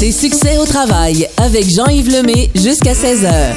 Écoutez Succès au travail avec Jean-Yves Lemay jusqu'à 16h.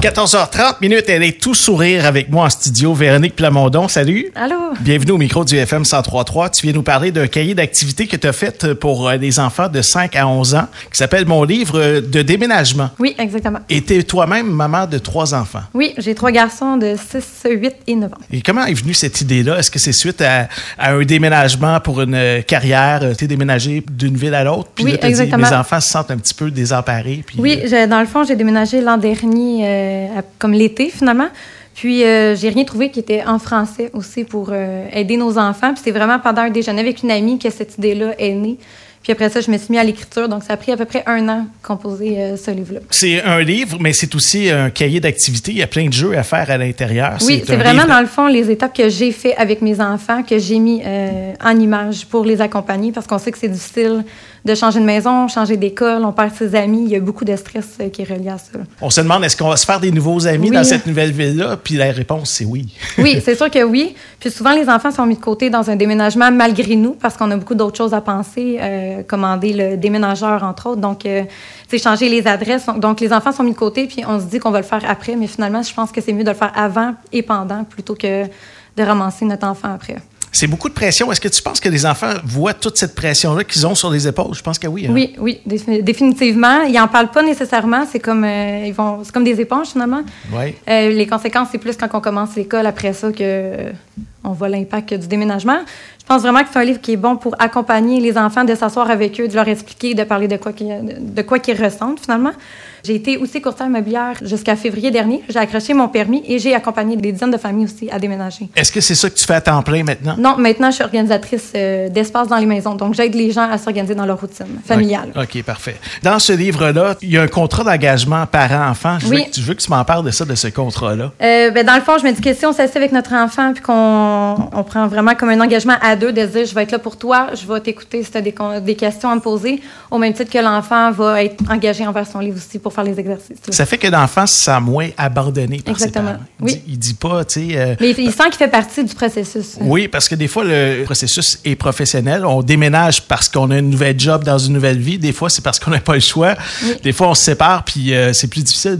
14h30 minutes, elle est tout sourire avec moi en studio. Véronique Plamondon, salut. Allô? Bienvenue au micro du FM 1033. Tu viens nous parler d'un cahier d'activité que tu as fait pour euh, des enfants de 5 à 11 ans qui s'appelle Mon livre de déménagement. Oui, exactement. Et tu es toi-même maman de trois enfants. Oui, j'ai trois garçons de 6, 8 et 9 ans. Et comment est venue cette idée-là? Est-ce que c'est suite à, à, un déménagement pour une euh, carrière? Tu es déménagé d'une ville à l'autre? Puis oui, là, exactement. Dit, mes enfants se sentent un petit peu désemparés. Puis, oui, euh... dans le fond, j'ai déménagé l'an dernier, euh, comme l'été finalement. Puis, euh, j'ai rien trouvé qui était en français aussi pour euh, aider nos enfants. Puis, c'est vraiment pendant un déjeuner avec une amie que cette idée-là est née. Puis après ça, je me suis mis à l'écriture. Donc, ça a pris à peu près un an composer euh, ce livre-là. C'est un livre, mais c'est aussi un cahier d'activité. Il y a plein de jeux à faire à l'intérieur. Oui, c'est vraiment, livre... dans le fond, les étapes que j'ai fait avec mes enfants, que j'ai mis euh, en image pour les accompagner, parce qu'on sait que c'est difficile de changer de maison, changer d'école, on perd ses amis. Il y a beaucoup de stress euh, qui est relié à ça. On se demande, est-ce qu'on va se faire des nouveaux amis oui. dans cette nouvelle ville-là? Puis la réponse, c'est oui. oui, c'est sûr que oui. Puis souvent, les enfants sont mis de côté dans un déménagement malgré nous, parce qu'on a beaucoup d'autres choses à penser, euh, commander le déménageur, entre autres. Donc, euh, c'est changer les adresses. Donc, les enfants sont mis de côté, puis on se dit qu'on va le faire après. Mais finalement, je pense que c'est mieux de le faire avant et pendant plutôt que de ramasser notre enfant après. C'est beaucoup de pression. Est-ce que tu penses que les enfants voient toute cette pression-là qu'ils ont sur les épaules? Je pense que oui. Hein? Oui, oui, définitivement. Ils n'en parlent pas nécessairement. C'est comme, euh, ils vont, c'est comme des éponges, finalement. Oui. Euh, les conséquences, c'est plus quand on commence l'école après ça que euh, on voit l'impact du déménagement. Je pense vraiment que c'est un livre qui est bon pour accompagner les enfants, de s'asseoir avec eux, de leur expliquer, de parler de quoi qu'ils, de quoi qu'ils ressentent, finalement. J'ai été aussi courtière immobilière jusqu'à février dernier. J'ai accroché mon permis et j'ai accompagné des dizaines de familles aussi à déménager. Est-ce que c'est ça que tu fais à temps plein maintenant? Non, maintenant, je suis organisatrice euh, d'espace dans les maisons. Donc, j'aide les gens à s'organiser dans leur routine familiale. OK, okay parfait. Dans ce livre-là, il y a un contrat d'engagement parent-enfant. Je, oui. veux que, je veux que tu m'en parles de ça, de ce contrat-là. Euh, ben, dans le fond, je me dis que si on s'assied avec notre enfant puis qu'on on prend vraiment comme un engagement à deux de dire je vais être là pour toi, je vais t'écouter si tu as des, des questions à me poser, au même titre que l'enfant va être engagé envers son livre aussi pour faire les exercices. Ça fait que l'enfant se sent moins abandonné par Exactement. ses parents. Il oui. dit, il dit pas, tu sais. Euh, Mais il, il sent qu'il fait partie du processus. Oui, parce que des fois, le processus est professionnel. On déménage parce qu'on a une nouvelle job dans une nouvelle vie. Des fois, c'est parce qu'on n'a pas le choix. Oui. Des fois, on se sépare, puis euh, c'est plus difficile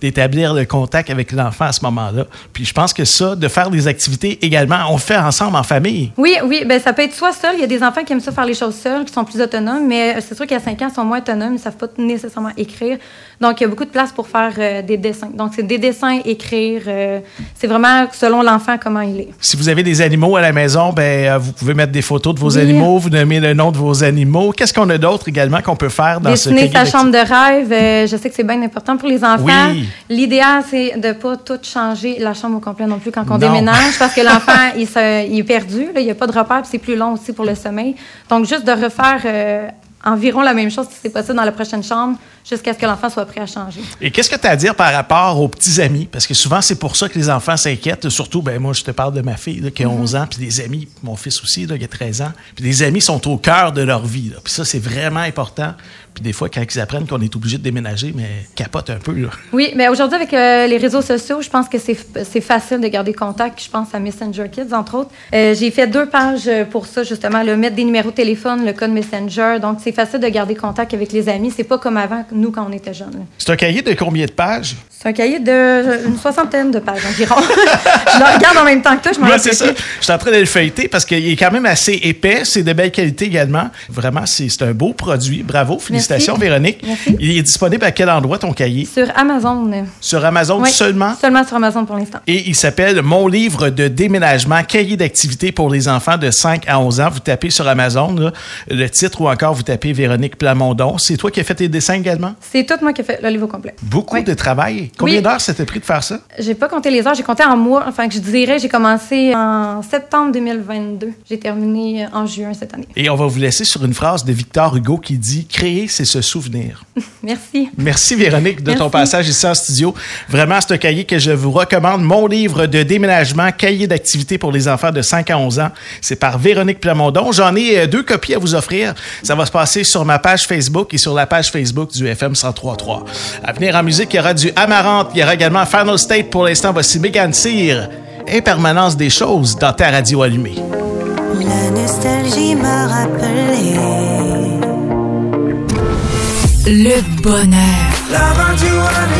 d'établir le contact avec l'enfant à ce moment-là. Puis je pense que ça, de faire des activités également, on le fait ensemble en famille. Oui, oui. Ben, ça peut être soit seul. Il y a des enfants qui aiment ça faire les choses seuls, qui sont plus autonomes, mais c'est sûr qu'à 5 ans, ils sont moins autonomes. Ils ne savent pas nécessairement écrire. Donc, il y a beaucoup de place pour faire euh, des dessins. Donc, c'est des dessins, écrire. Euh, c'est vraiment selon l'enfant comment il est. Si vous avez des animaux à la maison, ben, euh, vous pouvez mettre des photos de vos Oui. animaux, vous nommez le nom de vos animaux. Qu'est-ce qu'on a d'autre également qu'on peut faire dans Dessiner ce sa cahier chambre de rêve, euh, je sais que c'est bien important pour les enfants. Oui. L'idéal, c'est de ne pas tout changer la chambre au complet non plus quand on Non. déménage, parce que l'enfant, il, est perdu, il n'y a pas de repère, c'est plus long aussi pour le sommeil. Donc, juste de refaire euh, environ la même chose, si c'est possible, dans la prochaine chambre, jusqu'à ce que l'enfant soit prêt à changer. Et qu'est-ce que tu as à dire par rapport aux petits amis? Parce que souvent, c'est pour ça que les enfants s'inquiètent. Surtout, ben moi, je te parle de ma fille là, qui a Mm-hmm. 11 ans, puis des amis, mon fils aussi, là, qui a 13 ans. Puis les amis sont au cœur de leur vie. Puis ça, c'est vraiment important. Puis des fois, quand ils apprennent qu'on est obligé de déménager, mais capote un peu. Là. Oui, mais aujourd'hui, avec euh, les réseaux sociaux, je pense que c'est facile de garder contact. Je pense à Messenger Kids, entre autres. Euh, J'ai fait deux pages pour ça, justement, le mettre des numéros de téléphone, le code Messenger. Donc, c'est facile de garder contact avec les amis. C'est pas comme avant, nous, quand on était jeunes. C'est un cahier de combien de pages? C'est un cahier de une soixantaine de pages environ. je le regarde en même temps que toi, je m'en Ouais, c'est ça. Je suis en train de le feuilleter parce qu'il est quand même assez épais. C'est de belle qualité également. Vraiment, c'est c'est un beau produit. Bravo. Félicitations, Merci. Véronique. Merci. Il est disponible à quel endroit, ton cahier? Sur Amazon. Sur Amazon Oui, seulement? Seulement sur Amazon pour l'instant. Et il s'appelle Mon livre de déménagement, cahier d'activité pour les enfants de 5 à 11 ans. Vous tapez sur Amazon là, le titre ou encore vous tapez Véronique Plamondon. C'est toi qui as fait tes dessins également? C'est tout moi qui ai fait le livre au complet. Beaucoup Oui. de travail. Combien Oui. d'heures ça t'a pris de faire ça? J'ai pas compté les heures, j'ai compté en mois. Enfin, que je dirais, j'ai commencé en septembre 2022. J'ai terminé en juin cette année. Et on va vous laisser sur une phrase de Victor Hugo qui dit Créer, c'est se souvenir. Merci. Merci Véronique de ton passage ici en studio. Vraiment, c'est un cahier que je vous recommande. Mon livre de déménagement, cahier d'activité pour les enfants de 5 à 11 ans. C'est par Véronique Plamondon. J'en ai euh, deux copies à vous offrir. Ça va se passer sur ma page Facebook et sur la page Facebook du FM 1033. À venir en musique, il y aura du Amarante. Il y aura également Final State. Pour l'instant, voici Megan Cyr. Impermanence des choses dans ta radio allumée. La nostalgie m'a rappelé Le bonheur. l'aventure animée. FM